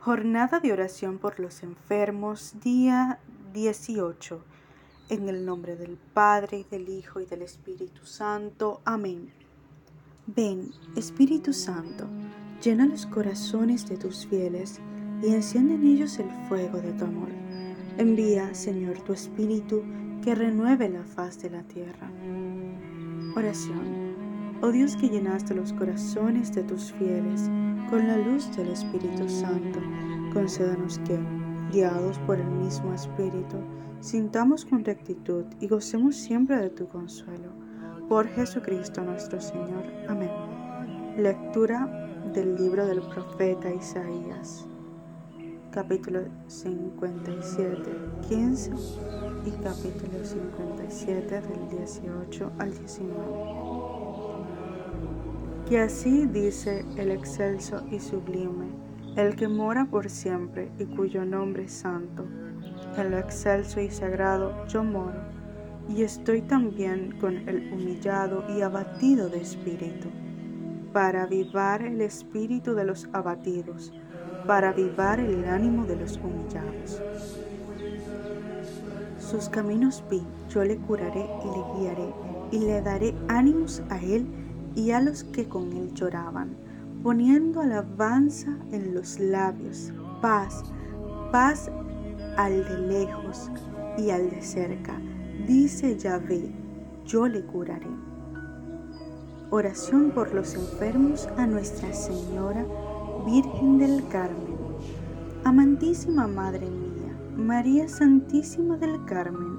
Jornada de oración por los enfermos, día 18. En el nombre del Padre, y del Hijo, y del Espíritu Santo. Amén. Ven, Espíritu Santo, llena los corazones de tus fieles y enciende en ellos el fuego de tu amor. Envía, Señor, tu Espíritu, que renueve la faz de la tierra. Oración. Oh Dios que llenaste los corazones de tus fieles, con la luz del Espíritu Santo, concédanos que, guiados por el mismo Espíritu, sintamos con rectitud y gocemos siempre de tu consuelo. Por Jesucristo nuestro Señor. Amén. Lectura del libro del profeta Isaías, capítulo 57, 15 y capítulo 57 del 18 al 19 que así dice el excelso y sublime, el que mora por siempre y cuyo nombre es santo. En lo excelso y sagrado yo moro, y estoy también con el humillado y abatido de espíritu, para avivar el espíritu de los abatidos, para avivar el ánimo de los humillados. Sus caminos vi, yo le curaré y le guiaré, y le daré ánimos a él y a los que con él lloraban, poniendo alabanza en los labios, paz, paz al de lejos y al de cerca. Dice Yahvé, yo le curaré. Oración por los enfermos a Nuestra Señora, Virgen del Carmen. Amantísima Madre mía, María Santísima del Carmen,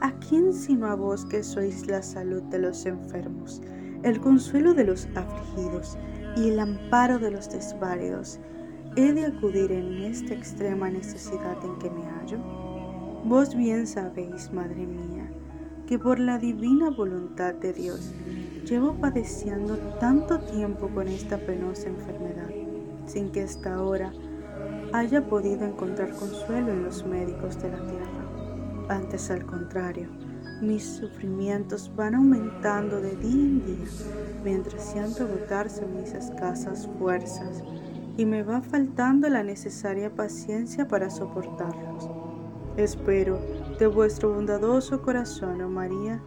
¿a quién sino a vos que sois la salud de los enfermos? El consuelo de los afligidos y el amparo de los desválidos, he de acudir en esta extrema necesidad en que me hallo? Vos bien sabéis, Madre mía, que por la divina voluntad de Dios llevo padeciendo tanto tiempo con esta penosa enfermedad, sin que hasta ahora haya podido encontrar consuelo en los médicos de la tierra. Antes, al contrario, mis sufrimientos van aumentando de día en día, mientras siento agotarse mis escasas fuerzas y me va faltando la necesaria paciencia para soportarlos. Espero de vuestro bondadoso corazón, oh María,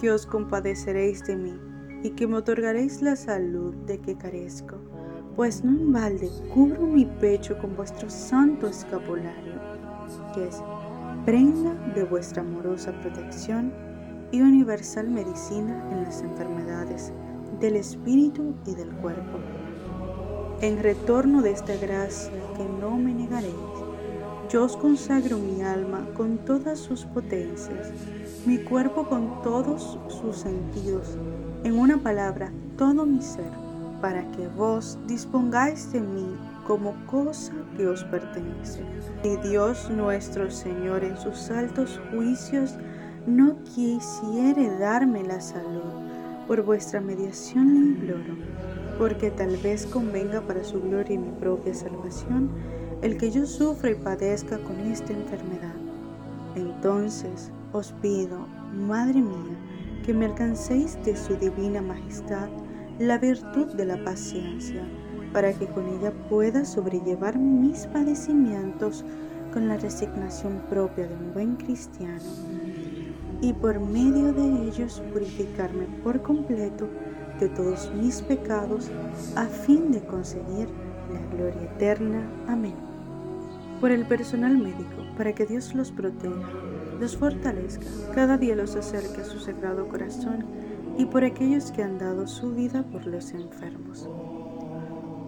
que os compadeceréis de mí y que me otorgaréis la salud de que carezco, pues no en balde cubro mi pecho con vuestro santo escapulario, que es prenda de vuestra amorosa protección y universal medicina en las enfermedades del espíritu y del cuerpo. En retorno de esta gracia que no me negaréis, yo os consagro mi alma con todas sus potencias, mi cuerpo con todos sus sentidos, en una palabra, todo mi ser, para que vos dispongáis de mí como cosa que os pertenece. Y Dios nuestro Señor en sus altos juicios no quisiere darme la salud, por vuestra mediación le imploro, porque tal vez convenga para su gloria y mi propia salvación el que yo sufra y padezca con esta enfermedad. Entonces os pido, Madre mía, que me alcancéis de su divina majestad la virtud de la paciencia para que con ella pueda sobrellevar mis padecimientos con la resignación propia de un buen cristiano y por medio de ellos purificarme por completo de todos mis pecados a fin de conseguir la gloria eterna. Amén. Por el personal médico, para que Dios los proteja, los fortalezca, cada día los acerque a su sagrado corazón y por aquellos que han dado su vida por los enfermos.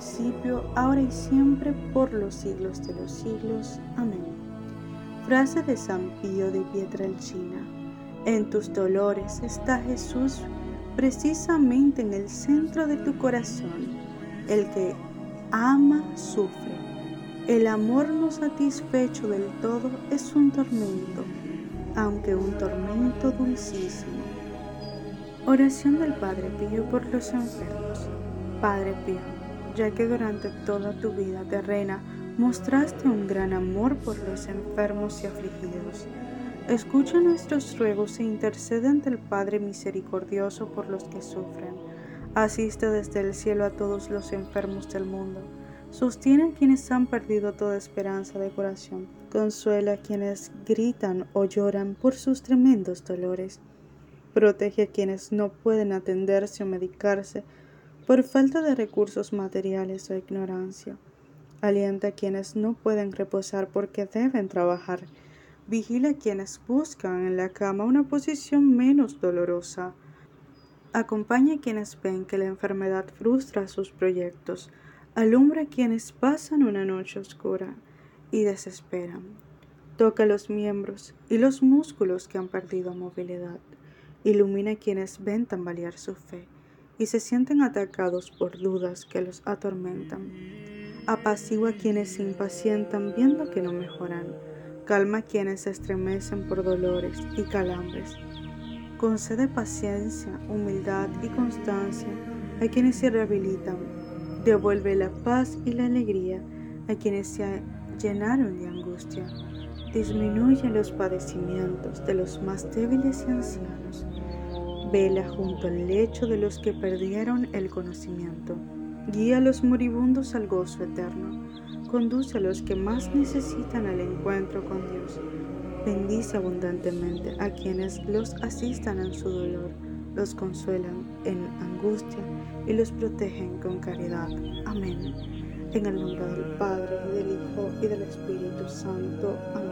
principio, ahora y siempre, por los siglos de los siglos. Amén. Frase de San Pío de Pietrelcina. En tus dolores está Jesús precisamente en el centro de tu corazón. El que ama sufre. El amor no satisfecho del todo es un tormento, aunque un tormento dulcísimo. Oración del Padre Pío por los enfermos. Padre Pío, ya que durante toda tu vida terrena mostraste un gran amor por los enfermos y afligidos, escucha nuestros ruegos e intercede ante el Padre misericordioso por los que sufren Asiste desde el cielo a todos los enfermos del mundo. Sostiene a quienes han perdido toda esperanza de curación. Consuela a quienes gritan o lloran por sus tremendos dolores. Protege a quienes no pueden atenderse o medicarse por falta de recursos materiales o ignorancia. Alienta a quienes no pueden reposar porque deben trabajar. Vigila a quienes buscan en la cama una posición menos dolorosa. Acompaña a quienes ven que la enfermedad frustra sus proyectos. Alumbra a quienes pasan una noche oscura y desesperan. Toca los miembros y los músculos que han perdido movilidad. Ilumina a quienes ven tambalear su fe y se sienten atacados por dudas que los atormentan. Apacigua a quienes se impacientan viendo que no mejoran. Calma a quienes se estremecen por dolores y calambres concede paciencia, humildad y constancia a quienes se rehabilitan, devuelve la paz y la alegría a quienes se llenaron de angustia, disminuye los padecimientos de los más débiles y ancianos, vela junto al lecho de los que perdieron el conocimiento, guía a los moribundos al gozo eterno, conduce a los que más necesitan el encuentro con Dios Bendice abundantemente a quienes los asistan en su dolor, los consuelan en angustia y los protegen con caridad. Amén. En el nombre del Padre, del Hijo y del Espíritu Santo. Amén.